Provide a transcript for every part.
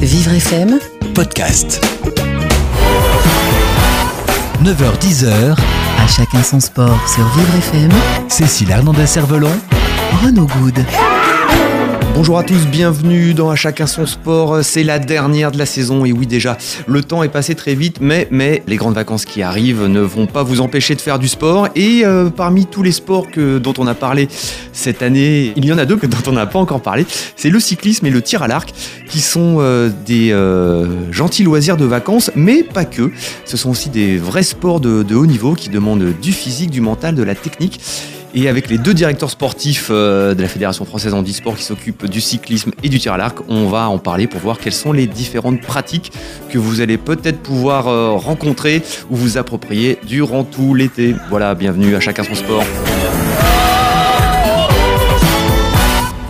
Vivre FM, podcast. 9h-10h, à chacun son sport sur Vivre FM, Cécile Hernandez-Cervelon, Renaud Good. Bonjour à tous, bienvenue dans À chacun son sport. C'est la dernière de la saison et oui déjà, le temps est passé très vite, mais, mais les grandes vacances qui arrivent ne vont pas vous empêcher de faire du sport. Et euh, parmi tous les sports que, dont on a parlé cette année, il y en a deux dont on n'a pas encore parlé. C'est le cyclisme et le tir à l'arc, qui sont euh, des euh, gentils loisirs de vacances, mais pas que. Ce sont aussi des vrais sports de, de haut niveau qui demandent du physique, du mental, de la technique. Et avec les deux directeurs sportifs euh, de la Fédération française handisport qui s'occupent du cyclisme et du tir à l'arc, on va en parler pour voir quelles sont les différentes pratiques que vous allez peut-être pouvoir euh, rencontrer ou vous approprier durant tout l'été. Voilà, bienvenue à chacun son sport.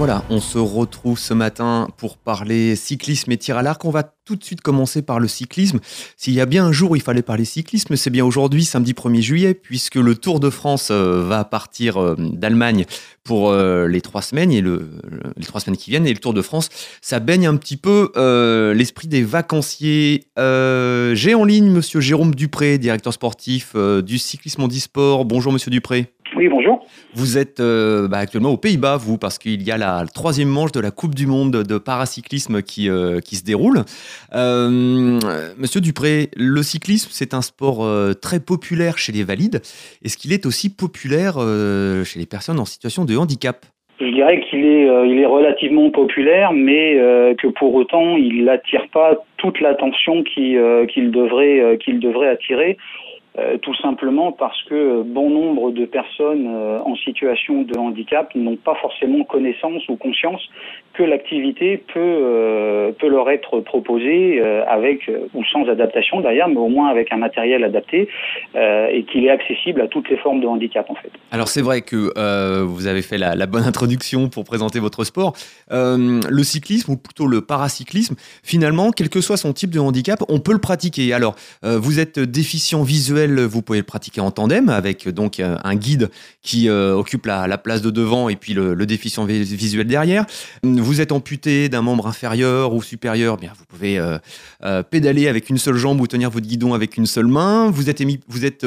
Voilà, on se retrouve ce matin pour parler cyclisme et tir à l'arc. On va tout de suite commencer par le cyclisme. S'il y a bien un jour où il fallait parler cyclisme, c'est bien aujourd'hui, samedi 1er juillet, puisque le Tour de France euh, va partir euh, d'Allemagne pour euh, les trois semaines et le, les trois semaines qui viennent. Et le Tour de France, ça baigne un petit peu l'esprit des vacanciers. J'ai en ligne Monsieur Jérôme Dupré, directeur sportif du cyclisme handisport. Bonjour Monsieur Dupré. Oui, bonjour. Vous êtes euh, bah, actuellement aux Pays-Bas, vous, parce qu'il y a la troisième manche de la Coupe du Monde de paracyclisme qui, euh, qui se déroule. Euh, Monsieur Dupré, le cyclisme, c'est un sport très populaire chez les valides. Est-ce qu'il est aussi populaire chez les personnes en situation de handicap? Je dirais qu'il est, il est relativement populaire, mais que pour autant, il n'attire pas toute l'attention qu'il devrait, qu'il devrait attirer. Euh, tout simplement parce que bon nombre de personnes euh, en situation de handicap n'ont pas forcément connaissance ou conscience que l'activité peut, euh, peut leur être proposée avec ou sans adaptation d'ailleurs, mais au moins avec un matériel adapté et qu'il est accessible à toutes les formes de handicap en fait. Alors c'est vrai que vous avez fait la, la, bonne introduction pour présenter votre sport. le cyclisme ou plutôt le paracyclisme, finalement, quel que soit son type de handicap, on peut le pratiquer. Alors vous êtes déficient visuel vous pouvez le pratiquer en tandem avec donc euh, un guide qui euh, occupe la, place de devant et puis le, déficient visuel derrière. Vous êtes amputé d'un membre inférieur ou supérieur, bien vous pouvez euh, pédaler avec une seule jambe ou tenir votre guidon avec une seule main. Vous êtes, vous êtes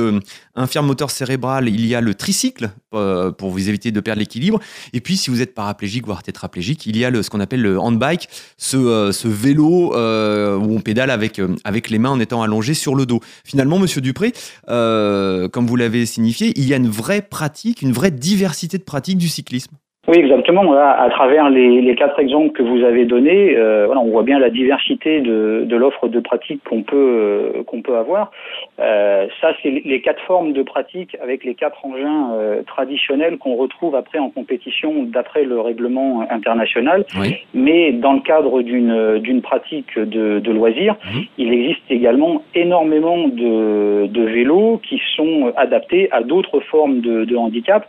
infirme moteur cérébral, il y a le tricycle pour vous éviter de perdre l'équilibre. Et puis si vous êtes paraplégique voire tétraplégique, il y a le, ce qu'on appelle le handbike, ce, ce vélo où on pédale avec, avec les mains en étant allongé sur le dos. Finalement, Monsieur Dupré, euh, comme vous l'avez signifié, il y a une vraie pratique, une vraie diversité de pratiques du cyclisme. Oui, exactement. à travers les, quatre exemples que vous avez donnés, euh, voilà, on voit bien la diversité de, l'offre de pratique qu'on peut euh, qu'on peut avoir. Euh, ça, c'est les quatre formes de pratique avec les quatre engins traditionnels qu'on retrouve après en compétition d'après le règlement international. Mais dans le cadre d'une d'une pratique de, de loisirs, il existe également énormément de, de vélos qui sont adaptés à d'autres formes de, de handicap.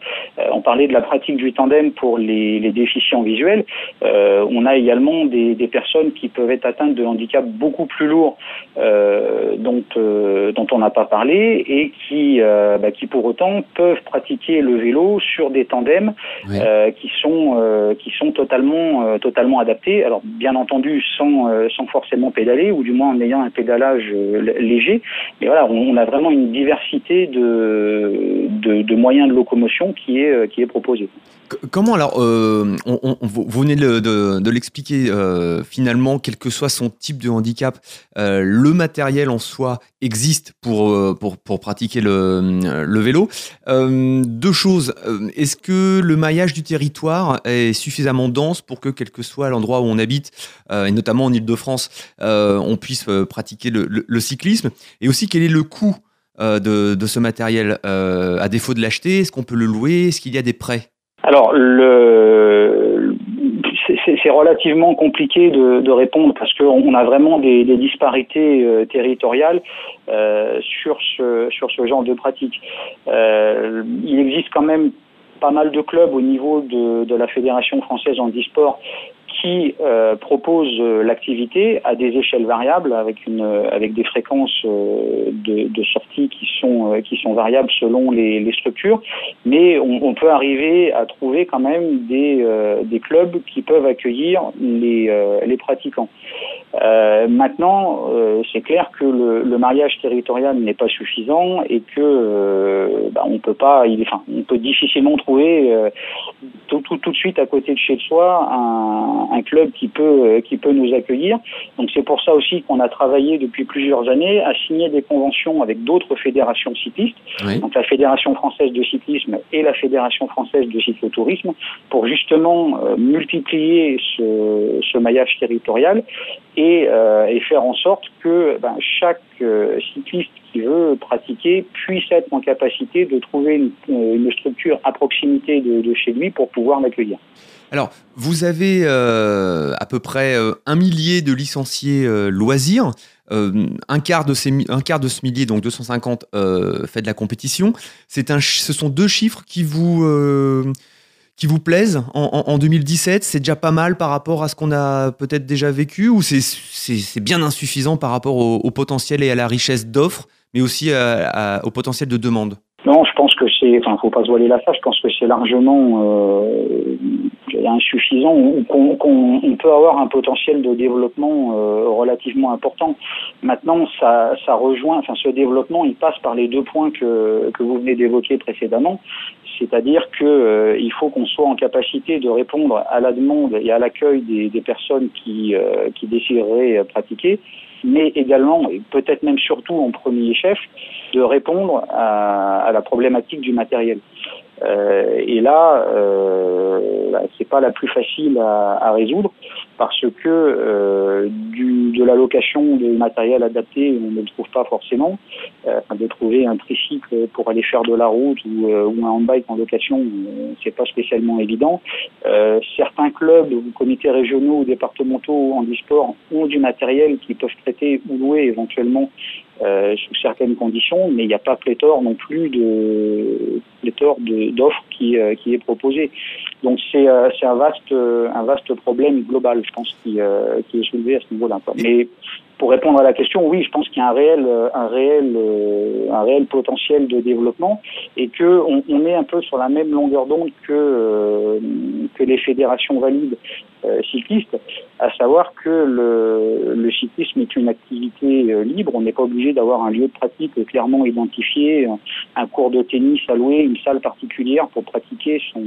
on parlait de la pratique du tandem pour pour les, déficients visuels. Euh, on a également des, personnes qui peuvent être atteintes de handicaps beaucoup plus lourds euh, dont, euh, dont on n'a pas parlé et qui, bah, qui pour autant peuvent pratiquer le vélo sur des tandems qui, sont, qui sont totalement, totalement adaptés. Alors bien entendu sans, sans forcément pédaler ou du moins en ayant un pédalage léger. Mais voilà, on, a vraiment une diversité de, de, de moyens de locomotion qui est, qui est proposée. Comment alors, euh, vous venez de, l'expliquer, euh, finalement, quel que soit son type de handicap, euh, le matériel en soi existe pour, pour, pratiquer le, vélo. deux choses, est-ce que le maillage du territoire est suffisamment dense pour que, quel que soit l'endroit où on habite, et notamment en Ile-de-France, on puisse pratiquer le, cyclisme? Et aussi, quel est le coût de, de ce matériel À défaut de l'acheter, est-ce qu'on peut le louer? Est-ce qu'il y a des prêts? Alors, le, c'est relativement compliqué de, répondre parce qu'on a vraiment des, disparités euh, territoriales euh, sur, ce, sur ce genre de pratique. Euh, il existe quand même pas mal de clubs au niveau de, de la Fédération française en e-sport qui euh, propose euh, l'activité à des échelles variables avec une avec des fréquences euh, de, sortie qui sont qui sont variables selon les, structures, mais on, peut arriver à trouver quand même des des clubs qui peuvent accueillir les les pratiquants. Euh, maintenant, euh, c'est clair que le, mariage territorial n'est pas suffisant et que euh, bah, on peut pas, il, enfin, on peut difficilement trouver tout, tout, tout, de suite à côté de chez soi un, un club qui peut qui peut nous accueillir. Donc c'est pour ça aussi qu'on a travaillé depuis plusieurs années à signer des conventions avec d'autres fédérations cyclistes, oui. donc la Fédération française de cyclisme et la Fédération française de cyclotourisme, pour justement multiplier ce, ce maillage territorial et, euh, et, faire en sorte que ben, chaque euh, cycliste qui veut pratiquer puisse être en capacité de trouver une, une structure à proximité de, chez lui pour pouvoir l'accueillir. Alors, vous avez euh, à peu près un millier de licenciés loisirs. un, quart de ces, un quart de ce millier, donc 250, fait de la compétition. C'est un, ce sont deux chiffres qui vous qui vous plaisent en, en, en 2017 C'est déjà pas mal par rapport à ce qu'on a peut-être déjà vécu ou c'est bien insuffisant par rapport au, potentiel et à la richesse d'offres, mais aussi au potentiel de demande non, je pense que c'est, enfin, faut pas se voiler la face. Je pense que c'est largement euh, insuffisant. Qu'on qu on peut avoir un potentiel de développement euh, relativement important. Maintenant, ça, rejoint, enfin, ce développement, il passe par les deux points que que vous venez d'évoquer précédemment. C'est-à-dire que euh, faut qu'on soit en capacité de répondre à la demande et à l'accueil des, personnes qui euh, qui décideraient pratiquer mais également, et peut-être même surtout en premier chef, de répondre à la problématique du matériel. Euh, et là, euh, c'est pas la plus facile à, à résoudre parce que euh, du, de la location de matériel adapté, on ne le trouve pas forcément. Euh, de trouver un tricycle pour aller faire de la route ou, euh, ou un handbike en location, euh, c'est pas spécialement évident. Euh, certains clubs ou comités régionaux ou départementaux en e-sport ont du matériel qui peuvent traiter ou louer éventuellement sous certaines conditions, mais il n'y a pas pléthore non plus de pléthore d'offres qui, euh, qui est proposée. Donc c'est euh, un vaste un vaste problème global, je pense, qui, qui est soulevé à ce niveau-là. Mais pour répondre à la question, oui, je pense qu'il y a un réel, un réel, un réel potentiel de développement et que on, est un peu sur la même longueur d'onde que que les fédérations valides euh, cyclistes, à savoir que le, le, cyclisme est une activité euh, libre. On n'est pas obligé d'avoir un lieu de pratique clairement identifié, un cours de tennis louer, une salle particulière pour pratiquer son,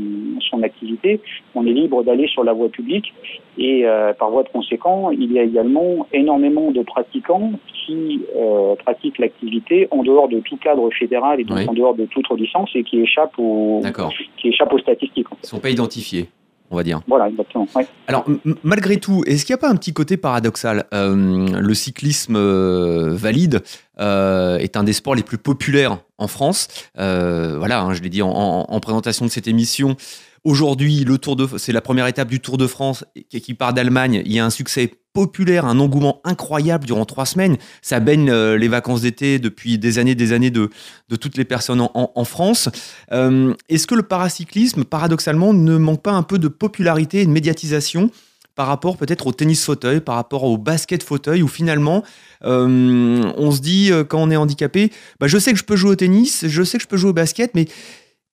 son activité. On est libre d'aller sur la voie publique et euh, par voie de conséquent, il y a également énormément de pratiquants qui euh, pratiquent l'activité en dehors de tout cadre fédéral et donc oui. en dehors de toute licence et qui échappent aux, qui échappent aux statistiques. Ils ne sont pas identifiés on va dire. Voilà, exactement. Ouais. Alors, malgré tout, est-ce qu'il n'y a pas un petit côté paradoxal euh, Le cyclisme euh, valide euh, est un des sports les plus populaires en France. voilà, hein, je l'ai dit en, en, en, présentation de cette émission. Aujourd'hui, le Tour de, c'est la première étape du Tour de France qui part d'Allemagne. Il y a un succès populaire, un engouement incroyable durant trois semaines. Ça baigne euh, les vacances d'été depuis des années, des années de, de toutes les personnes en, en, France. Euh, Est-ce que le paracyclisme, paradoxalement, ne manque pas un peu de popularité et de médiatisation par rapport peut-être au tennis fauteuil, par rapport au basket fauteuil, où finalement, euh, on se dit, quand on est handicapé, bah, je sais que je peux jouer au tennis, je sais que je peux jouer au basket, mais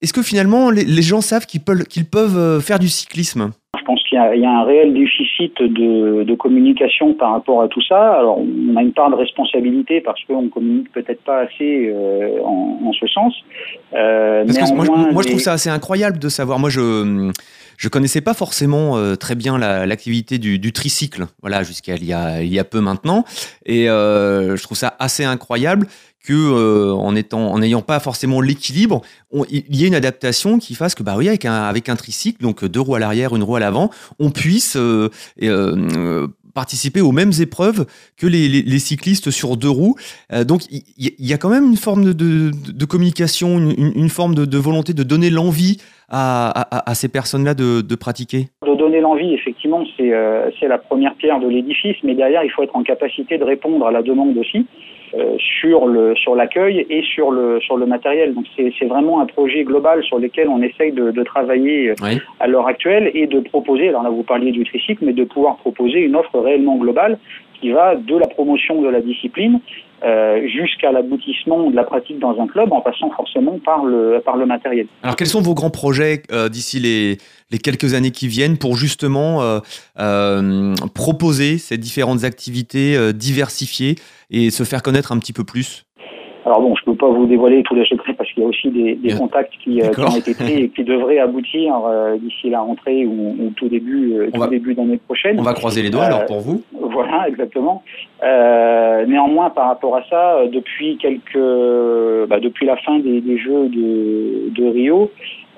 est-ce que finalement, les, les gens savent qu'ils peuvent, qu'ils peuvent faire du cyclisme? Je pense qu'il y, y, a un réel déficit de, de, communication par rapport à tout ça. Alors, on a une part de responsabilité parce qu'on communique peut-être pas assez euh, en, en, ce sens. Euh, parce que moi, je, moi, je trouve ça assez incroyable de savoir. Moi, je je connaissais pas forcément euh, très bien l'activité la, du, du, tricycle, voilà, jusqu'à il y a il y a peu maintenant, et euh, je trouve ça assez incroyable que euh, en étant en n'ayant pas forcément l'équilibre, il y ait une adaptation qui fasse que bah oui avec un avec un tricycle donc deux roues à l'arrière, une roue à l'avant, on puisse euh, euh, participer aux mêmes épreuves que les, cyclistes sur deux roues. Euh, donc il y, a quand même une forme de, communication, une, forme de, volonté de donner l'envie à, ces personnes-là de, pratiquer De donner l'envie, effectivement, euh, c'est la première pierre de l'édifice, mais derrière, il faut être en capacité de répondre à la demande aussi. Euh, sur le sur l'accueil et sur le sur le matériel. Donc c'est vraiment un projet global sur lequel on essaye de, de travailler euh, à l'heure actuelle et de proposer. Alors là vous parliez du tricycle, mais de pouvoir proposer une offre réellement globale qui va de la promotion de la discipline euh, jusqu'à l'aboutissement de la pratique dans un club en passant forcément par le, par le matériel. Alors quels sont vos grands projets euh, d'ici les, les, quelques années qui viennent pour justement euh, proposer ces différentes activités diversifiées et se faire connaître un petit peu plus? Alors bon, je ne peux pas vous dévoiler tous les qu'il y a aussi des, des contacts qui, euh, qui, ont été pris et qui devraient aboutir euh, d'ici la rentrée ou, ou tout début, euh, tout début d'année prochaine. On va croiser les doigts alors pour vous. Voilà, exactement. néanmoins, par rapport à ça, depuis quelques, bah, depuis la fin des, des Jeux de, de Rio,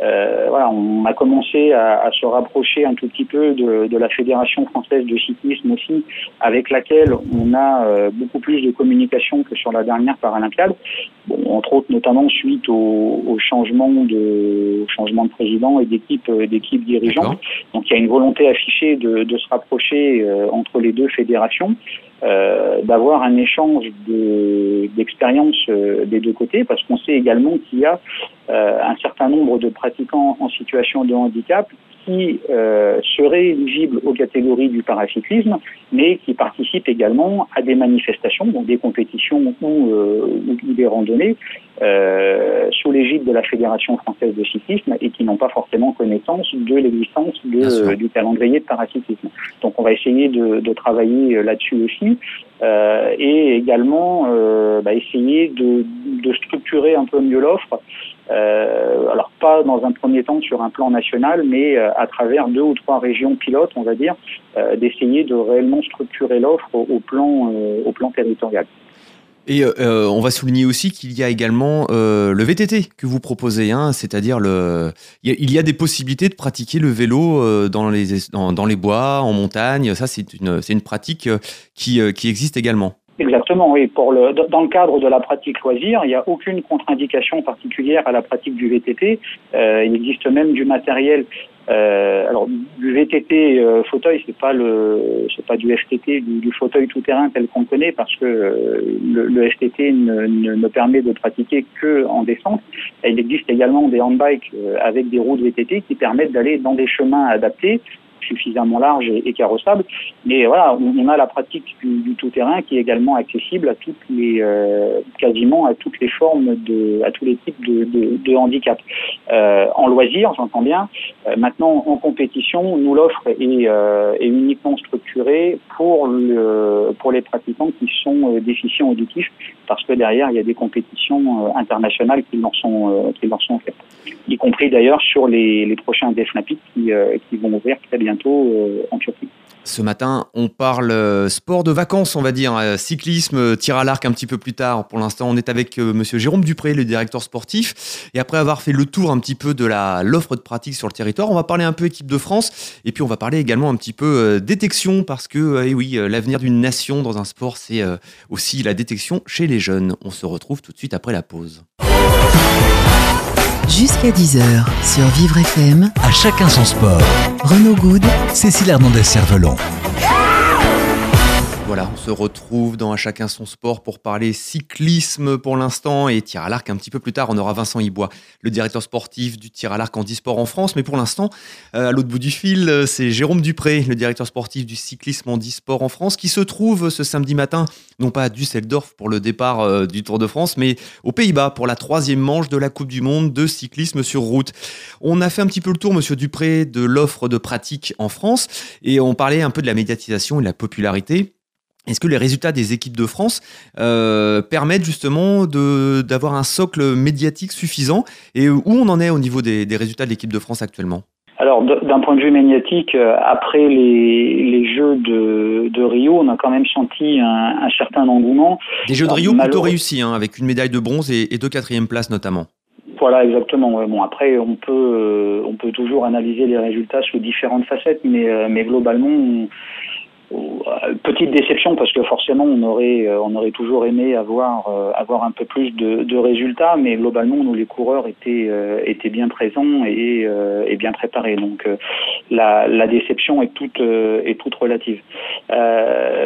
euh, voilà, on a commencé à, à, se rapprocher un tout petit peu de, de, la Fédération française de cyclisme aussi, avec laquelle on a euh, beaucoup plus de communication que sur la dernière Paralympiade. Bon, entre autres, notamment suite au, au changement de au changement de président et d'équipe euh, d'équipe dirigeante. Donc, il y a une volonté affichée de, de se rapprocher euh, entre les deux fédérations. Euh, d'avoir un échange d'expériences des deux côtés, parce qu'on sait également qu'il y a euh, un certain nombre de pratiquants en situation de handicap qui euh, seraient éligibles aux catégories du paracyclisme, mais qui participent également à des manifestations, donc des compétitions ou, euh, ou des randonnées, euh, sous l'égide de la Fédération française de cyclisme et qui n'ont pas forcément connaissance de l'existence du calendrier de paracyclisme. Donc on va essayer de, de travailler là-dessus aussi euh, et également euh, bah, essayer de, de, structurer un peu mieux l'offre. Euh, alors pas dans un premier temps sur un plan national, mais euh, à travers deux ou trois régions pilotes, on va dire, euh, d'essayer de réellement structurer l'offre au, plan au plan territorial. Et on va souligner aussi qu'il y a également le VTT que vous proposez, hein, c'est-à-dire le, il y, a, des possibilités de pratiquer le vélo dans les dans, les bois, en montagne. Ça, c'est une une pratique qui qui existe également. Exactement, oui. Pour le, dans le cadre de la pratique loisir, il n'y a aucune contre-indication particulière à la pratique du VTT. Euh, il existe même du matériel. Euh, alors du VTT euh, fauteuil, c'est pas le, c'est pas du FTT, du, fauteuil tout terrain tel qu'on connaît, parce que euh, le, le, FTT ne, ne, ne, permet de pratiquer que en descente. Et il existe également des handbikes euh, avec des roues de VTT qui permettent d'aller dans des chemins adaptés suffisamment large et, carrossable. Mais voilà, on, a la pratique du, tout-terrain qui est également accessible à toutes les, euh, quasiment à toutes les formes de, à tous les types de, de, handicap. Euh, en loisir, j'entends bien. Euh, maintenant, en compétition, nous l'offre est, est, uniquement structurée pour pour les pratiquants qui sont déficients auditifs, parce que derrière, il y a des compétitions internationales qui leur sont, qui leur sont faites, y compris d'ailleurs sur les, les prochains Deaf qui, qui vont ouvrir très bien euh. Ce matin, on parle euh, sport de vacances, on va dire, euh, cyclisme, tir à l'arc un petit peu plus tard. Pour l'instant, on est avec monsieur Jérôme Dupré, le directeur sportif. Et après avoir fait le tour un petit peu de l'offre de pratique sur le territoire, on va parler un peu équipe de France. Et puis, on va parler également un petit peu détection parce que, eh oui, l'avenir d'une nation dans un sport, c'est aussi la détection chez les jeunes. On se retrouve tout de suite après la pause. Jusqu'à 10h sur Vivre FM. À chacun son sport. Renaud Good. Cécile Hernandez-Cervelon. On se retrouve dans À chacun son sport pour parler cyclisme pour l'instant et tir à l'arc un petit peu plus tard. On aura Vincent Ibois, le directeur sportif du tir à l'arc en e-sport en France. Mais pour l'instant, euh, à l'autre bout du fil, euh, c'est Jérôme Dupré, le directeur sportif du cyclisme en e-sport en France, qui se trouve ce samedi matin, non pas à Düsseldorf pour le départ euh, du Tour de France, mais aux Pays-Bas pour la troisième manche de la Coupe du Monde de cyclisme sur route. On a fait un petit peu le tour, monsieur Dupré, de l'offre de pratique en France et on parlait un peu de la médiatisation et de la popularité. Est-ce que les résultats des équipes de France euh, permettent justement d'avoir un socle médiatique suffisant Et où on en est au niveau des, des résultats de l'équipe de France actuellement? Alors, d'un point de vue médiatique, euh, après les, les Jeux de, de, Rio, on a quand même senti un, un certain engouement. Des Jeux de Rio plutôt réussis, hein, avec une médaille de bronze et, et deux quatrièmes places notamment. Voilà, exactement. Bon, après, on peut, euh, on peut toujours analyser les résultats sous différentes facettes, mais, euh, mais globalement, on, petite déception parce que forcément on aurait on aurait toujours aimé avoir avoir un peu plus de, de, résultats mais globalement nous les coureurs étaient étaient bien présents et, et bien préparés. Donc la, la, déception est toute est toute relative.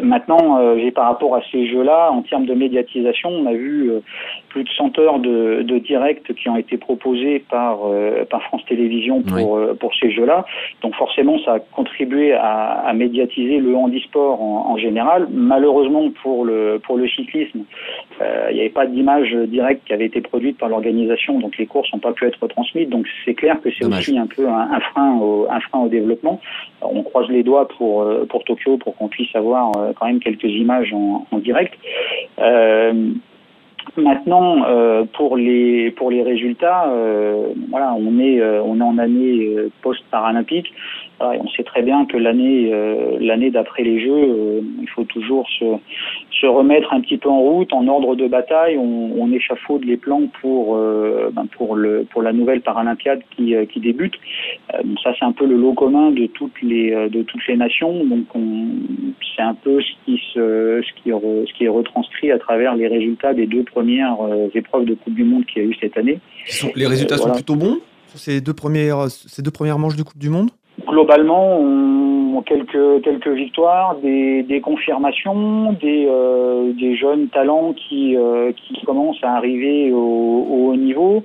Maintenant j'ai par rapport à ces jeux là en termes de médiatisation on a vu plus de 100 heures de, de direct qui ont été proposées par, euh, par France Télévisions pour, euh, pour ces jeux-là. Donc forcément, ça a contribué à, à médiatiser le handisport en, en, général. Malheureusement pour le, pour le cyclisme, euh, il n'y avait pas d'image directe qui avait été produite par l'organisation, donc les courses n'ont pas pu être transmises. Donc c'est clair que c'est aussi un peu un, un, frein au, un frein au développement. on croise les doigts pour, pour Tokyo pour qu'on puisse avoir quand même quelques images en, en direct. Euh, Maintenant, euh, pour les pour les résultats, euh, voilà, on est euh, on est en année euh, post paralympique. On sait très bien que l'année euh, l'année d'après les Jeux, il faut toujours se se remettre un petit peu en route, en ordre de bataille. On, on échafaude les plans pour ben pour le pour la nouvelle Paralympiade qui qui débute. ça, c'est un peu le lot commun de toutes les de toutes les nations. Donc c'est un peu ce qui se ce qui ce qui est retranscrit à travers les résultats des deux premières euh, épreuves de Coupe du Monde qu'il y a eu cette année. les résultats sont plutôt bons? Sur ces deux premières, ces deux premières manches de Coupe du Monde? Globalement, on, quelques, quelques victoires, des, des confirmations, des, euh, des jeunes talents qui, euh, qui commencent à arriver au, au, haut niveau,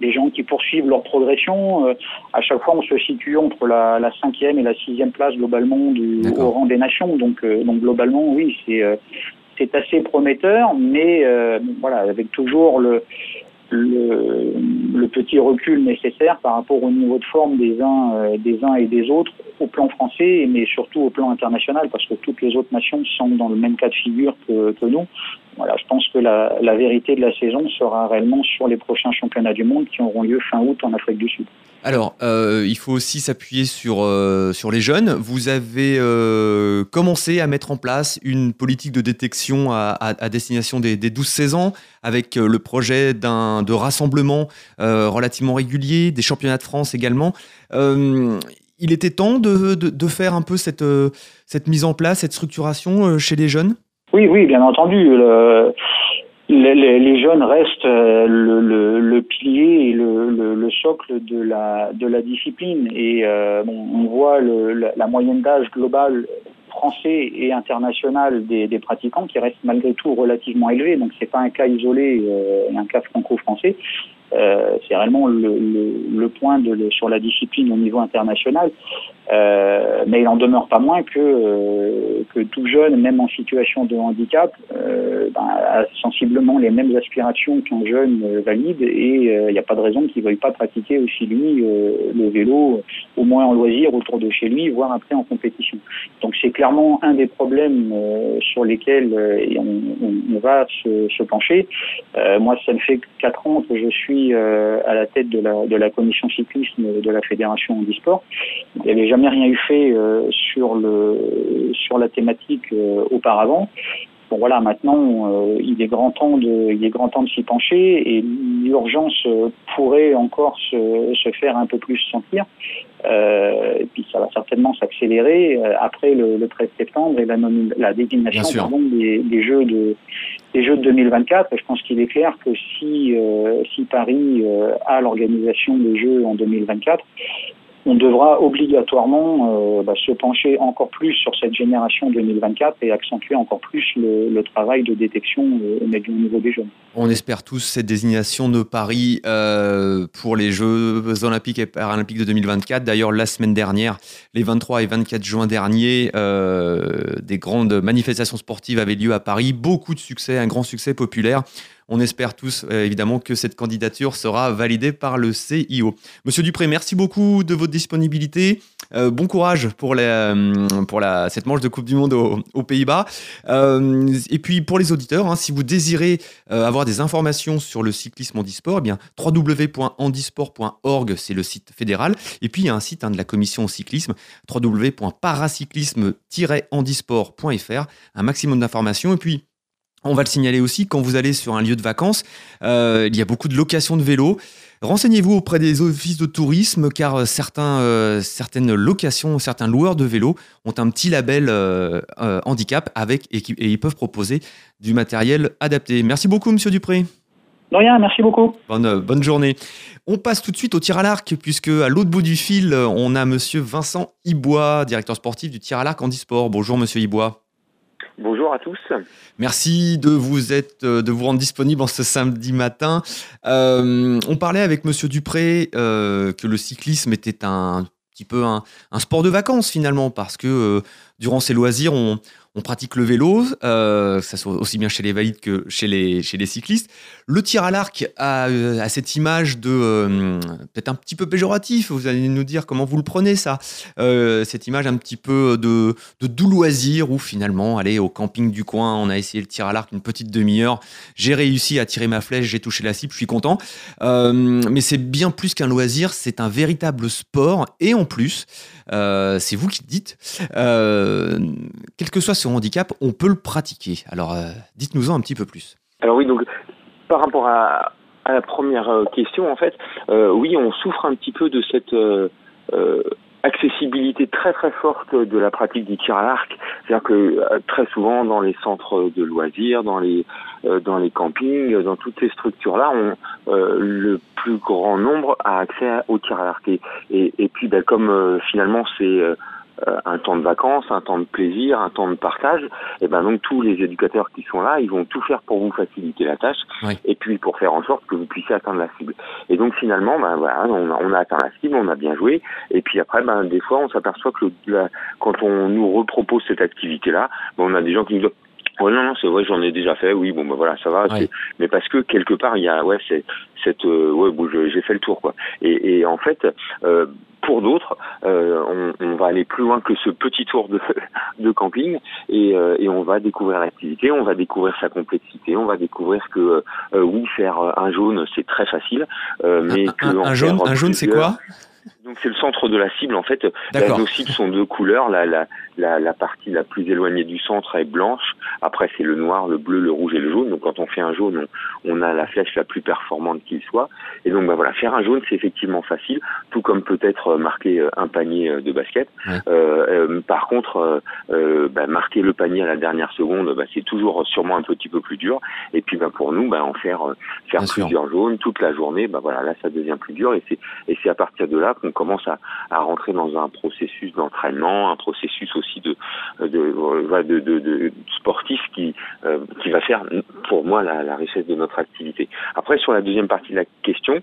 des gens qui poursuivent leur progression. à chaque fois, on se situe entre la, la cinquième et la sixième place globalement du, au rang des nations. Donc, donc globalement, oui, c'est c'est assez prometteur, mais euh, voilà, avec toujours le, le, petit recul nécessaire par rapport au niveau de forme des uns, euh, des uns et des autres au plan français, mais surtout au plan international, parce que toutes les autres nations sont dans le même cas de figure que, nous. Voilà, je pense que la, vérité de la saison sera réellement sur les prochains championnats du monde qui auront lieu fin août en Afrique du Sud. Alors, euh, il faut aussi s'appuyer sur, euh, sur les jeunes. Vous avez commencé à mettre en place une politique de détection à, destination des, des 12-16 ans avec le projet d'un de rassemblement euh, relativement régulier, des championnats de France également. Euh, il était temps de, de, faire un peu cette, cette mise en place, cette structuration chez les jeunes? Oui, oui, bien entendu. Le, les, jeunes restent euh, le, pilier et le, le, socle de la, de la discipline. Et euh, on voit la, moyenne d'âge globale français et international des, pratiquants qui reste malgré tout relativement élevée. Donc c'est pas un cas isolé, euh, un cas franco-français. Euh, c'est réellement le, point sur la discipline au niveau international. Euh, mais il n'en demeure pas moins que, euh, que tout jeune, même en situation de handicap, ben, a sensiblement les mêmes aspirations qu'un jeune valide et il n'y a pas de raison qu'il ne veuille pas pratiquer aussi lui le vélo, au moins en loisir autour de chez lui, voire après en compétition. Donc c'est clairement un des problèmes sur lesquels on, va se, pencher. moi, ça me fait quatre ans que je suis à la tête de la, de la commission cyclisme de la fédération handisport. Il y avait jamais rien eu fait euh, sur le sur la thématique euh, auparavant. Bon voilà, maintenant euh, il est grand temps de il est grand temps de s'y pencher et l'urgence pourrait encore se, se faire un peu plus sentir. Euh, et puis ça va certainement s'accélérer après le, le 13 septembre et la, la désignation pardon, des, des, jeux de des jeux de 2024. Je pense qu'il est clair que si euh, si Paris euh, a l'organisation des jeux en 2024, on devra obligatoirement euh, bah, se pencher encore plus sur cette génération 2024 et accentuer encore plus le, le travail de détection euh, au niveau des jeunes. On espère tous cette désignation de Paris euh, pour les Jeux olympiques et paralympiques de 2024. D'ailleurs, la semaine dernière, les 23 et 24 juin dernier, euh, des grandes manifestations sportives avaient lieu à Paris. Beaucoup de succès, un grand succès populaire. On espère tous euh, évidemment que cette candidature sera validée par le CIO. Monsieur Dupré, merci beaucoup de votre disponibilité. Euh, bon courage pour, euh, cette manche de Coupe du Monde aux, Pays-Bas. Et puis pour les auditeurs, hein, si vous désirez avoir des informations sur le cyclisme handisport, eh bien www.handisport.org, c'est le site fédéral. Et puis il y a un site hein, de la commission au cyclisme, www.paracyclisme-handisport.fr, un maximum d'informations. Et puis On va le signaler aussi, quand vous allez sur un lieu de vacances, euh, il y a beaucoup de locations de vélos. Renseignez-vous auprès des offices de tourisme car euh, certains, euh, certaines locations, certains loueurs de vélos ont un petit label euh, handicap avec et, ils peuvent proposer du matériel adapté. Merci beaucoup, Monsieur Dupré. De rien, merci beaucoup. Bonne, bonne journée. On passe tout de suite au tir à l'arc, puisque à l'autre bout du fil, on a Monsieur Vincent Ibois, directeur sportif du tir à l'arc handisport. Bonjour, Monsieur Ibois. Bonjour à tous. Merci de vous être, euh, de vous rendre disponible en ce samedi matin. Euh, on parlait avec Monsieur Dupré euh, que le cyclisme était un petit peu un, sport de vacances finalement, parce que durant ses loisirs, on, on pratique le vélo, ça soit aussi bien chez les valides que chez les, chez les cyclistes. Le tir à l'arc a, euh, cette image de euh, peut-être un petit peu péjoratif. Vous allez nous dire comment vous le prenez ça, Euh, cette image un petit peu de, de doux loisir où finalement, aller au camping du coin, on a essayé le tir à l'arc une petite demi-heure. J'ai réussi à tirer ma flèche, j'ai touché la cible, je suis content. Mais c'est bien plus qu'un loisir, c'est un véritable sport et en plus, c'est vous qui le dites. quel que soit son handicap, on peut le pratiquer. Alors, dites-nous-en un petit peu plus. Alors oui, donc par rapport à, la première euh, question, en fait, euh, oui, on souffre un petit peu de cette euh, accessibilité très très forte de la pratique du tir à l'arc. C'est-à-dire que très souvent dans les centres de loisirs, dans les dans les campings, dans toutes ces structures-là, le plus grand nombre a accès au tir à l'arc. Et, et, puis, ben, comme finalement c'est un temps de vacances, un temps de plaisir, un temps de partage, et ben donc tous les éducateurs qui sont là, ils vont tout faire pour vous faciliter la tâche, Oui. et puis pour faire en sorte que vous puissiez atteindre la cible. Et donc finalement, ben voilà, on a, on a atteint la cible, on a bien joué, et puis après, ben des fois, on s'aperçoit que le- la- quand on nous repropose cette activité-là, ben, on a des gens qui nous disent Ouais, non, non, c'est vrai, j'en ai déjà fait, oui, bon, ben voilà, ça va. Ouais. Mais parce que quelque part, il y a, ouais, c'est, cette, euh, ouais, bon, j'ai fait le tour, quoi. Et, et en fait, euh, pour d'autres, euh, on, on va aller plus loin que ce petit tour de, de camping et, euh, et on va découvrir l'activité, on va découvrir sa complexité, on va découvrir que euh, oui, faire un jaune, c'est très facile, euh, mais Un, que un- un jaune, un jaune, c'est quoi? C'est le centre de la cible en fait. Nos cibles sont deux couleurs. La, la, la, la partie la plus éloignée du centre est blanche. Après c'est le noir, le bleu, le rouge et le jaune. Donc quand on fait un jaune, on, on a la flèche la plus performante qu'il soit. Et donc bah, voilà, faire un jaune c'est effectivement facile, tout comme peut-être euh, marquer euh, un panier euh, de basket. Ouais. Euh, par contre, euh, bah, marquer le panier à la dernière seconde, bah, c'est toujours sûrement un petit peu plus dur. Et puis bah, pour nous, bah, en faire faire Bien sûr. plusieurs jaunes toute la journée, bah voilà, là ça devient plus dur et c'est à partir de là qu'on commence à, à rentrer dans un processus d'entraînement, un processus aussi de sportif qui euh, qui va faire pour moi la richesse de notre activité. Après sur la deuxième partie de la question.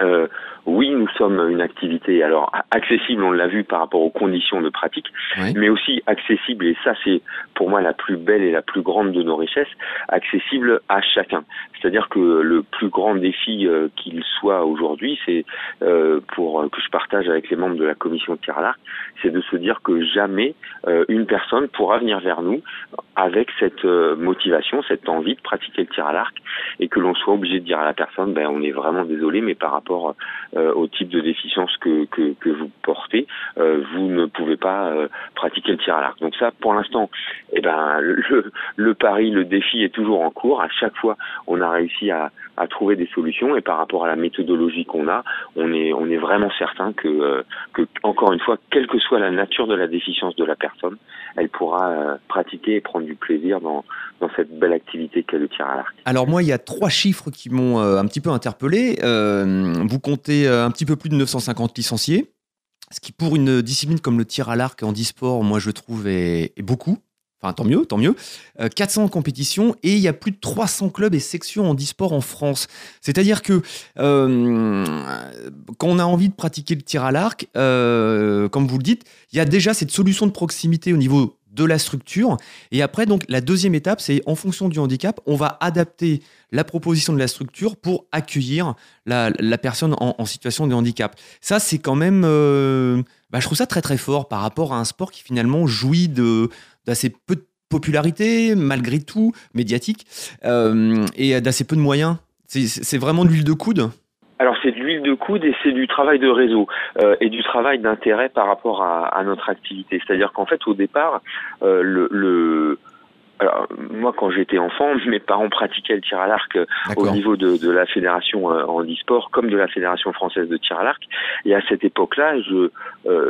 Euh, oui, nous sommes une activité alors accessible, on l'a vu par rapport aux conditions de pratique, Oui. mais aussi accessible et ça c'est pour moi la plus belle et la plus grande de nos richesses, accessible à chacun. C'est-à-dire que le plus grand défi euh, qu'il soit aujourd'hui, c'est euh, pour euh, que je partage avec les membres de la commission de tir à l'arc, c'est de se dire que jamais une personne pourra venir vers nous avec cette euh, motivation, cette envie de pratiquer le tir à l'arc, et que l'on soit obligé de dire à la personne, ben on est vraiment désolé, mais par rapport euh, au type de déficience que, que, que vous portez, euh, vous ne pouvez pas euh, pratiquer le tir à l'arc. Donc ça, pour l'instant, eh ben le, le pari, le défi est toujours en cours. À chaque fois, on a réussi à, à trouver des solutions, et par rapport à la méthodologie qu'on a, on est on est vraiment certain que euh, que encore une fois, quelle que soit la nature de la déficience de la personne, elle pourra pratiquer et prendre plaisir dans cette belle activité qu'est le tir à l'arc. Alors moi, il y a trois chiffres qui m'ont euh, un petit peu interpellé. Euh, vous comptez euh, un petit peu plus de 950 licenciés, ce qui pour une discipline comme le tir à l'arc en e-sport, moi je trouve est, beaucoup. Enfin, tant mieux, tant mieux. Euh, 400 compétitions et il y a plus de 300 clubs et sections en e-sport en France. C'est-à-dire que quand on a envie de pratiquer le tir à l'arc, comme vous le dites, il y a déjà cette solution de proximité au niveau de la structure. Et après, donc, la deuxième étape, c'est en fonction du handicap, on va adapter la proposition de la structure pour accueillir la, la personne en, situation de handicap. Ça, c'est quand même, euh, bah, je trouve ça très très fort par rapport à un sport qui finalement jouit d'assez peu de popularité, malgré tout, médiatique, euh, et d'assez peu de moyens. C'est vraiment de l'huile de coude Alors c'est de l'huile de coude et c'est du travail de réseau euh, et du travail d'intérêt par rapport à, notre activité. C'est-à-dire qu'en fait au départ, euh, le, le alors, moi, quand j'étais enfant, mes parents pratiquaient le tir à l'arc au niveau de, de la fédération handisport comme de la fédération française de tir à l'arc. Et à cette époque-là, je,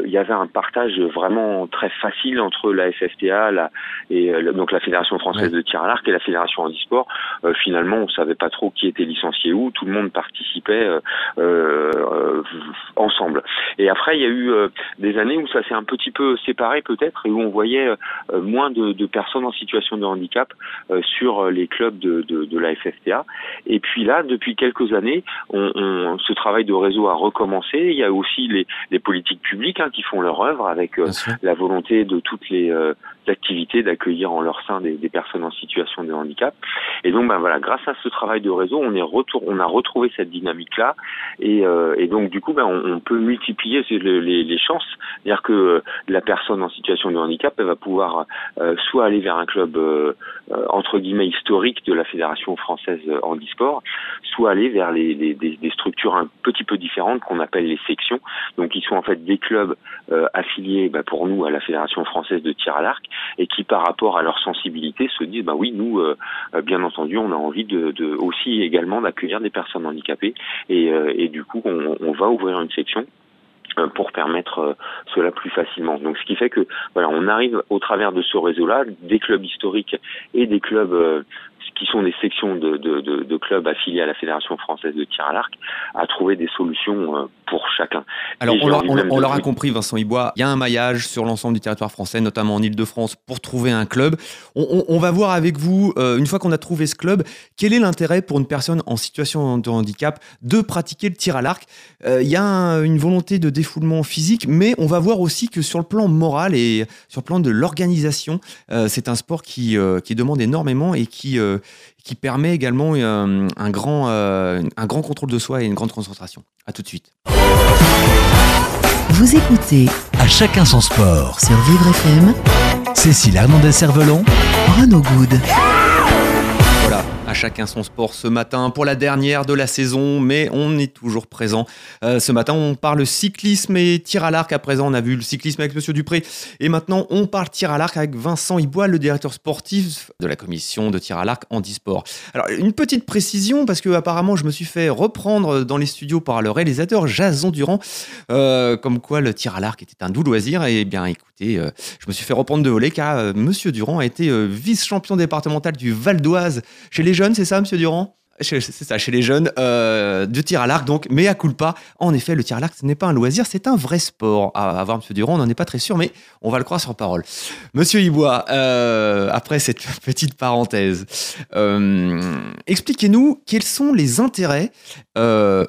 il y avait un partage vraiment très facile entre la FFTA la, et donc la fédération française de tir à l'arc et la fédération handisport. finalement, on savait pas trop qui était licencié où. Tout le monde participait ensemble. Et après, il y a eu des années où ça s'est un petit peu séparé peut-être et où on voyait euh, moins de, de, personnes en situation de handicap euh, sur les clubs de, de, de, la FFTA. Et puis là, depuis quelques années, on, on, ce travail de réseau a recommencé. Il y a aussi les, les politiques publiques hein, qui font leur œuvre avec euh, la volonté de toutes les activités d'accueillir en leur sein des, des, personnes en situation de handicap. Et donc, ben voilà, grâce à ce travail de réseau, on est retour, on a retrouvé cette dynamique-là, et, euh, et, donc du coup, ben, on, peut multiplier les, les, les chances, c'est-à-dire que la personne en situation de handicap, elle va pouvoir euh, soit aller vers un club euh, euh, entre guillemets historique de la fédération française handisport, soit aller vers les, les des, des, structures un petit peu différentes qu'on appelle les sections, donc qui sont en fait des clubs affiliés, ben, pour nous, à la fédération française de tir à l'arc et qui, par rapport à leur sensibilité, se disent bah oui, nous, euh, euh, bien entendu, on a envie de, aussi également d'accueillir des personnes handicapées et, euh, et du coup, on, on va ouvrir une section pour permettre cela plus facilement. Donc ce qui fait que voilà, on arrive au travers de ce réseau-là, des clubs historiques et des clubs qui sont des sections de, de, de, de, clubs affiliés à la Fédération française de tir à l'arc, à trouver des solutions euh, pour chacun. Alors, on, leur, on, l'aura compris, Vincent Ibois, il y a un maillage sur l'ensemble du territoire français, notamment en Ile-de-France, pour trouver un club. On, on va voir avec vous, euh, une fois qu'on a trouvé ce club, quel est l'intérêt pour une personne en situation de handicap de pratiquer le tir à l'arc? Euh, Il y a une volonté de défoulement physique, mais on va voir aussi que sur le plan moral et sur le plan de l'organisation, c'est un sport qui, qui demande énormément et qui qui permet également euh, un, grand, euh, un grand contrôle de soi et une grande concentration. A tout de suite. Vous écoutez À chacun son sport sur Vivre FM. Cécile Hernandez-Cervelon. Renaud Good à chacun son sport ce matin pour la dernière de la saison, mais on est toujours présent. Euh, ce matin, on parle cyclisme et tir à l'arc. À présent, on a vu le cyclisme avec Monsieur Dupré, et maintenant, on parle tir à l'arc avec Vincent Ibois, le directeur sportif de la commission de tir à l'arc handisport. Alors, une petite précision, parce que apparemment, je me suis fait reprendre dans les studios par le réalisateur Jason Durand, euh, comme quoi le tir à l'arc était un doux loisir. Et bien, euh, je me suis fait reprendre de voler car Monsieur Durand a été vice-champion départemental du Val d'Oise chez les c'est ça, monsieur Durand? C'est ça, chez les jeunes, euh, de tir à l'arc, donc, mais à pas. En effet, le tir à l'arc, ce n'est pas un loisir, c'est un vrai sport. À, voir, monsieur Durand, on n'en est pas très sûr, mais on va le croire sur parole. Monsieur Ibois, euh, après cette petite parenthèse, euh, expliquez-nous quels sont les intérêts,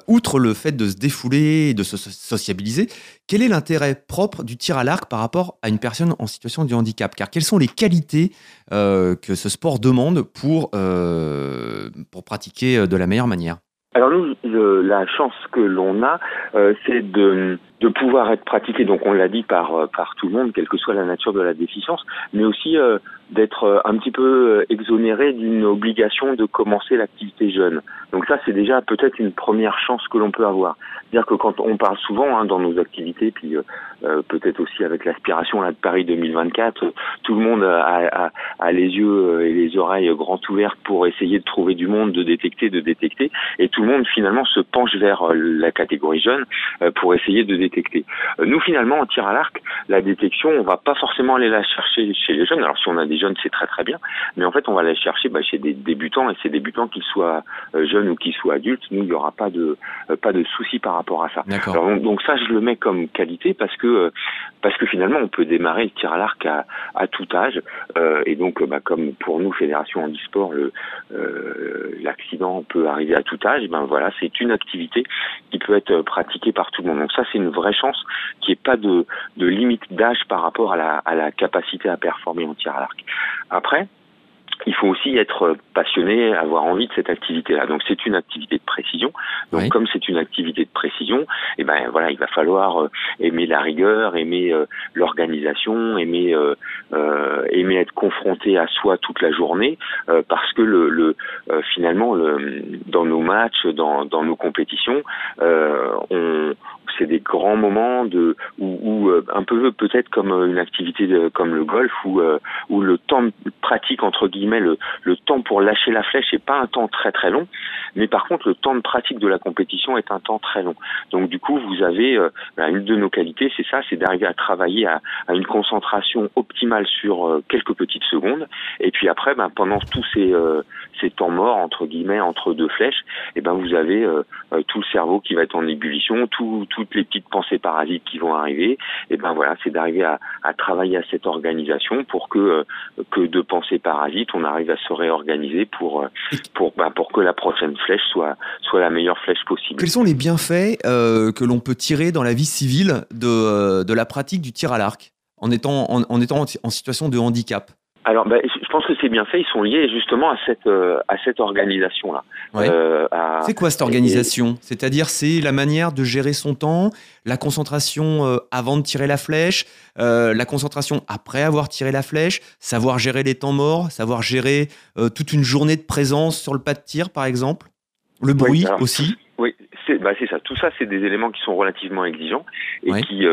outre le fait de se défouler de se sociabiliser, quel est l'intérêt propre du tir à l'arc par rapport à une personne en situation de handicap? Car quelles sont les qualités que ce sport demande pour, pour pratiquer euh, de la meilleure manière? Alors nous, la chance que l'on a, euh, c'est de, de pouvoir être pratiqué, donc on l'a dit par, euh, par tout le monde, quelle que soit la nature de la déficience, mais aussi d'être un petit peu exonéré d'une obligation de commencer l'activité jeune. Donc ça, c'est déjà peut-être une première chance que l'on peut avoir. C'est-à-dire que quand on parle souvent hein, dans nos activités, puis peut-être aussi avec l'aspiration là de Paris 2024, tout le monde a, a, a, les yeux et les oreilles grands ouverts pour essayer de trouver du monde, de détecter, de détecter, et tout le monde finalement se penche vers euh, la catégorie jeune euh, pour essayer de détecter. Euh, nous finalement en tir à l'arc, la détection, on va pas forcément aller la chercher chez les jeunes. Alors si on a des jeunes, c'est très très bien, mais en fait on va la chercher bah, chez des débutants et ces débutants qu'ils soient jeunes ou qu'ils soient adultes, nous il n'y aura pas de pas de souci par rapport à ça. Alors, donc, ça je le mets comme qualité parce que parce que finalement on peut démarrer le tir à l'arc à, à tout âge et donc bah, comme pour nous fédération handisport le l'accident peut arriver à tout âge, ben voilà, c'est une activité qui peut être pratiquée par tout le monde. Donc ça, c'est une vraie chance qu'il n'y ait pas de, de limite d'âge par rapport à la, à la capacité à performer en tir à l'arc. Après, il faut aussi être passionné, avoir envie de cette activité-là. Donc c'est une activité de précision. Donc comme c'est une activité de précision, eh ben voilà, il va falloir euh, aimer la rigueur, aimer euh, l'organisation, aimer euh, aimer être confronté à soi toute la journée, parce que le, le finalement le, dans nos matchs, dans, dans nos compétitions, on c'est des grands moments de où, un peu peut-être comme une activité comme le golf où où le temps pratique entre guillemets le, le temps pour lâcher la flèche est pas un temps très très long, mais par contre le temps de pratique de la compétition est un temps très long. Donc du coup vous avez bah, une de nos qualités, c'est ça, c'est d'arriver à travailler à, à, une concentration optimale sur quelques petites secondes, et puis après ben, pendant tous ces ces temps morts entre guillemets entre deux flèches, et ben vous avez tout le cerveau qui va être en ébullition, tout, toutes les petites pensées parasites qui vont arriver. Et ben voilà, c'est d'arriver à, à, travailler à cette organisation pour que euh, que de pensées parasites, on arrive à se réorganiser pour euh, pour ben, pour que la prochaine flèche soit soit la meilleure flèche possible. Quels sont les bienfaits euh, que l'on peut tirer dans la vie civile de de la pratique du tir à l'arc en étant en, en étant en situation de handicap? Alors, ben, pense que c'est bien fait. Ils sont liés justement à cette euh, à cette organisation là. Euh, c'est quoi cette organisation? C'est-à-dire, c'est la manière de gérer son temps, la concentration euh, avant de tirer la flèche, la concentration après avoir tiré la flèche, savoir gérer les temps morts, savoir gérer toute une journée de présence sur le pas de tir, par exemple? Le bruit aussi? Oui, c'est bah, ça. Tout ça, c'est des éléments qui sont relativement exigeants et qui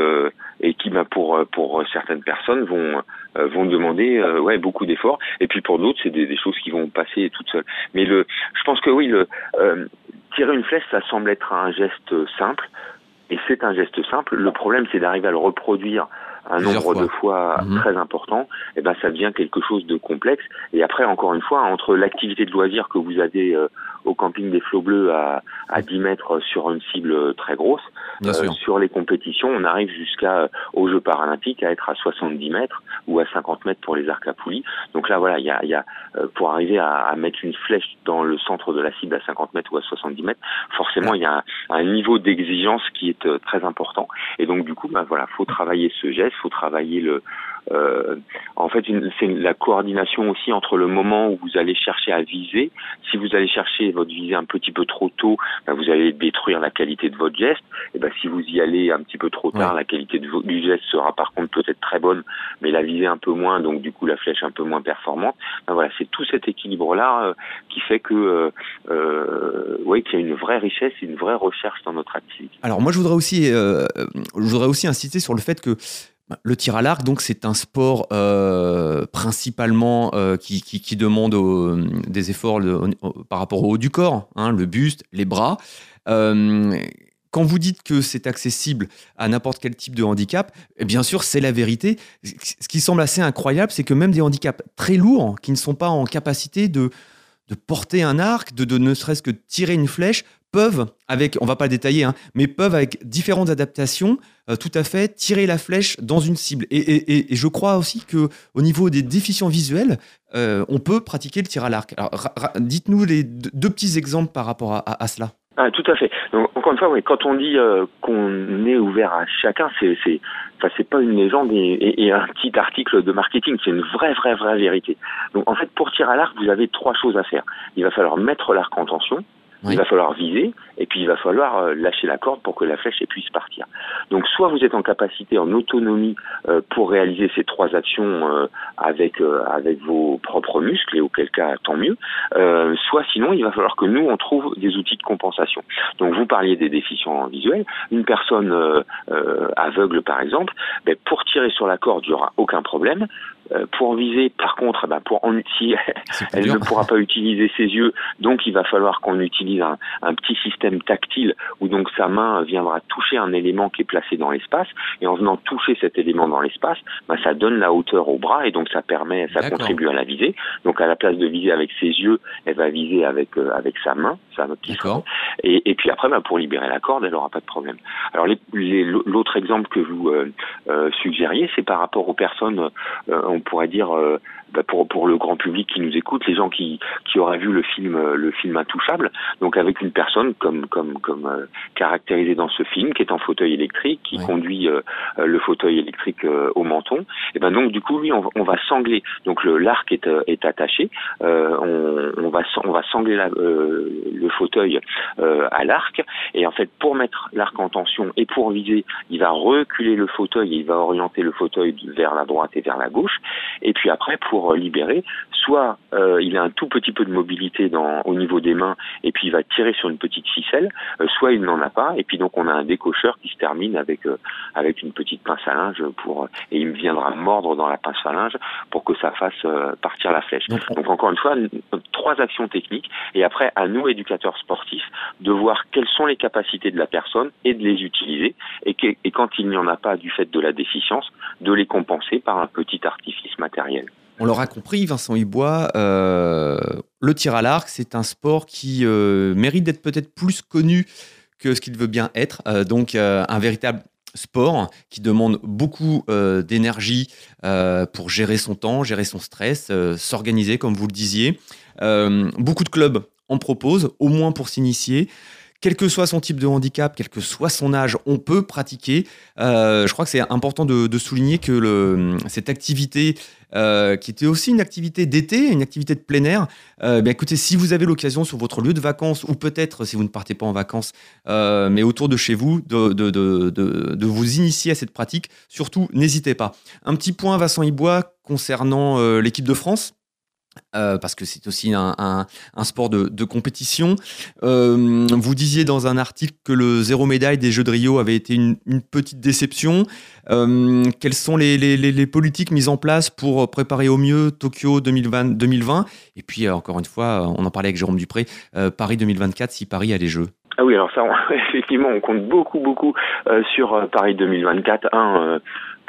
et qui, bah, pour pour certaines personnes, vont euh, vont demander euh, ouais beaucoup d'efforts. Et puis pour d'autres c'est des, des, choses qui vont passer toutes seules. Mais le je pense que oui le euh, tirer une flèche ça semble être un geste simple. Et c'est un geste simple. Le problème c'est d'arriver à le reproduire un nombre de fois mhm. très important, et eh ben ça devient quelque chose de complexe. Et après, encore une fois, entre l'activité de loisir que vous avez au camping des Flots Bleus à, à 10 mètres sur une cible très grosse. Euh, sur les compétitions, on arrive jusqu'à euh, aux Jeux paralympiques à être à 70 mètres ou à 50 mètres pour les arcs à poulies. Donc là, voilà, il y a, y a euh, pour arriver à, à, mettre une flèche dans le centre de la cible à 50 mètres ou à 70 mètres, forcément, il y a un, un niveau d'exigence qui est très important. Et donc, du coup, bah, voilà, faut travailler ce geste, faut travailler le euh, en fait, c'est la coordination aussi entre le moment où vous allez chercher à viser. Si vous allez chercher votre visée un petit peu trop tôt, ben vous allez détruire la qualité de votre geste. Et ben si vous y allez un petit peu trop tard, la qualité de, du geste sera par contre peut-être très bonne, mais la visée un peu moins, donc du coup la flèche un peu moins performante. Ben voilà, c'est tout cet équilibre-là euh, qui fait que, euh, euh, oui, qu'il y a une vraie richesse, une vraie recherche dans notre activité. Alors moi, je voudrais aussi, je voudrais aussi insister sur le fait que le tir à l'arc, donc, c'est un sport euh, principalement euh, qui, demande des efforts par rapport au haut du corps, hein, le buste, les bras. Euh, quand vous dites que c'est accessible à n'importe quel type de handicap, eh bien sûr, c'est la vérité. Ce qui semble assez incroyable, c'est que même des handicaps très lourds, qui ne sont pas en capacité de, de porter un arc, de, de ne serait-ce que tirer une flèche, peuvent, avec, on va pas détailler, hein, mais peuvent avec différentes adaptations, euh, tout à fait tirer la flèche dans une cible. Et, je crois aussi que au niveau des déficients visuels, euh, on peut pratiquer le tir à l'arc. Dites-nous les deux, petits exemples par rapport à, cela. Ah, tout à fait. Donc, encore une fois, quand on dit euh, qu'on est ouvert à chacun, c'est c'est pas une légende et, et, un petit article de marketing, c'est une vraie vraie vraie vérité. Donc en fait, pour tirer à l'arc, vous avez trois choses à faire. Il va falloir mettre l'arc en tension, il va falloir viser et puis il va falloir euh, lâcher la corde pour que la flèche puisse partir. Donc soit vous êtes en capacité, en autonomie euh, pour réaliser ces trois actions euh, avec avec vos propres muscles et auquel cas tant mieux. soit sinon il va falloir que nous on trouve des outils de compensation. Donc vous parliez des déficients visuels. Une personne aveugle par exemple, ben, pour tirer sur la corde il n'y aura aucun problème. Euh, pour viser, par contre, bah, pour en utiliser, elle ne pourra pas utiliser ses yeux, donc il va falloir qu'on utilise un, un, petit système tactile où donc sa main viendra toucher un élément qui est placé dans l'espace, et en venant toucher cet élément dans l'espace, bah, ça donne la hauteur au bras et donc ça permet, ça contribue à la visée. Donc à la place de viser avec ses yeux, elle va viser avec euh, avec sa main, ça petit et, et puis après, bah, pour libérer la corde, elle n'aura pas de problème. Alors l'autre exemple que vous euh suggériez, c'est par rapport aux personnes, on pourrait dire euh, bah, pour pour le grand public qui nous écoute, les gens qui qui auraient vu le film euh, le film Intouchable, donc avec une personne comme comme comme euh, caractérisée dans ce film qui est en fauteuil électrique, qui conduit le fauteuil électrique au menton, et ben donc du coup lui on, on va sangler, donc le l'arc est est attaché, on, on va on va sangler la, le fauteuil à l'arc. Et en fait pour mettre l'arc en tension et pour viser, il va reculer le fauteuil, et il va orienter le fauteuil vers la droite et vers la gauche. Et puis après pour pour libérer, soit il a un tout petit peu de mobilité dans, au niveau des mains et puis il va tirer sur une petite ficelle, soit il n'en a pas et puis donc on a un décocheur qui se termine avec avec une petite pince à linge pour et il viendra mordre dans la pince à linge pour que ça fasse partir la flèche. Donc encore une fois, trois actions techniques et après à nous éducateurs sportifs de voir quelles sont les capacités de la personne et de les utiliser et, et quand il n'y en a pas du fait de la déficience, de les compenser par un petit artifice matériel. On l'aura compris, Vincent Hibois, euh, le tir à l'arc, c'est un sport qui euh, mérite d'être peut-être plus connu que ce qu'il veut bien être. Euh, donc, un véritable sport qui demande beaucoup d'énergie pour gérer son temps, gérer son stress, s'organiser, comme vous le disiez. beaucoup de clubs en proposent, au moins pour s'initier quel que soit son type de handicap, quel que soit son âge, on peut pratiquer. Euh, je crois que c'est important de, souligner que cette activité, euh, qui était aussi une activité d'été, une activité de plein air, euh, écoutez, si vous avez l'occasion sur votre lieu de vacances, ou peut-être si vous ne partez pas en vacances, mais autour de chez vous, de, vous initier à cette pratique, surtout n'hésitez pas. Un petit point, Vincent Ibois, concernant l'équipe de France. Euh, parce que c'est aussi un, sport de, compétition. Euh, vous disiez dans un article que le zéro médaille des Jeux de Rio avait été une, petite déception. Euh, quelles sont les, politiques mises en place pour préparer au mieux Tokyo 2020, 2020 Et puis, encore une fois, on en parlait avec Jérôme Dupré, Paris 2024 si Paris a les Jeux ah oui, alors ça, effectivement, on compte beaucoup, beaucoup sur Paris 2024. Un,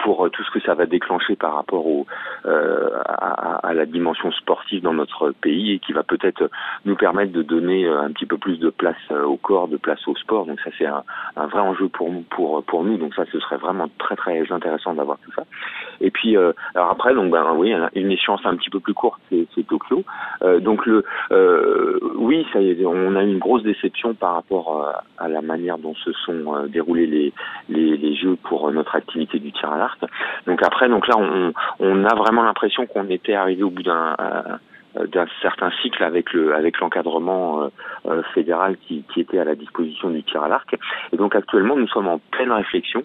pour euh, tout ce que ça va déclencher par rapport au, euh, à, à, la dimension sportive dans notre pays et qui va peut-être nous permettre de donner euh, un petit peu plus de place euh, au corps, de place au sport. Donc ça c'est un, un, vrai enjeu pour pour pour nous. Donc ça ce serait vraiment très très intéressant d'avoir tout ça. Et puis euh, alors après donc ben oui une échéance un petit peu plus courte c'est, Tokyo. Euh, donc le oui ça on a eu une grosse déception par rapport à la manière dont se sont déroulés les, les les jeux pour notre activité du tir à l'arc donc après, donc là, on, on a vraiment l'impression qu'on était arrivé au bout d'un euh, d'un certain cycle avec le avec l'encadrement euh, euh, fédéral qui, qui était à la disposition du tir à l'arc. Et donc actuellement nous sommes en pleine réflexion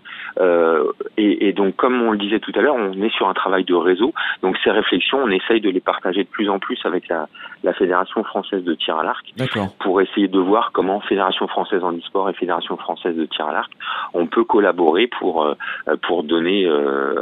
et, et, donc comme on le disait tout à l'heure on est sur un travail de réseau. Donc ces réflexions on essaye de les partager de plus en plus avec la, la fédération française de tir à l'arc pour essayer de voir comment fédération française en e-sport et fédération française de tir à l'arc on peut collaborer pour pour donner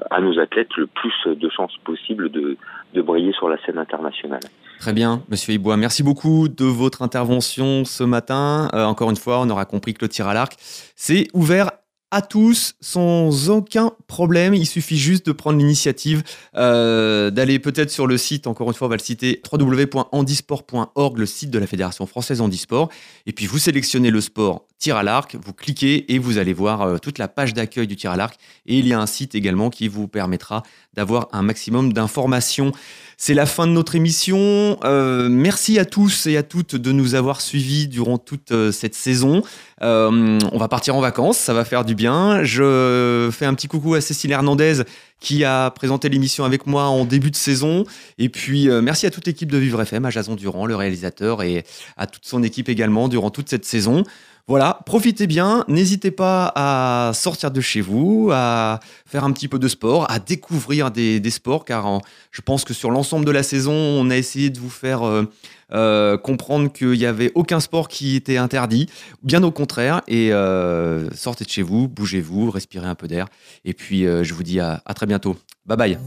à nos athlètes le plus de chances possible de de briller sur la scène internationale. Très bien, Monsieur Ibois. Merci beaucoup de votre intervention ce matin. Euh, encore une fois, on aura compris que le tir à l'arc, c'est ouvert à tous sans aucun problème. Il suffit juste de prendre l'initiative euh, d'aller peut-être sur le site, encore une fois, on va le citer, www.handisport.org, le site de la Fédération française handisport. Et puis vous sélectionnez le sport tir à l'arc, vous cliquez et vous allez voir euh, toute la page d'accueil du tir à l'arc. Et il y a un site également qui vous permettra d'avoir un maximum d'informations. C'est la fin de notre émission. Euh, merci à tous et à toutes de nous avoir suivis durant toute euh, cette saison. On va partir en vacances, ça va faire du bien. Je fais un petit coucou à Cécile Hernandez qui a présenté l'émission avec moi en début de saison. Et puis merci à toute l'équipe de Vivre FM, à Jason Durand, le réalisateur, et à toute son équipe également durant toute cette saison. Voilà, profitez bien, n'hésitez pas à sortir de chez vous, à faire un petit peu de sport, à découvrir des, sports, car je pense que sur l'ensemble de la saison, on a essayé de vous faire euh, euh, comprendre qu'il n'y avait aucun sport qui était interdit, bien au contraire, et euh, sortez de chez vous, bougez-vous, respirez un peu d'air, et puis je vous dis à, à très bientôt. Bye bye.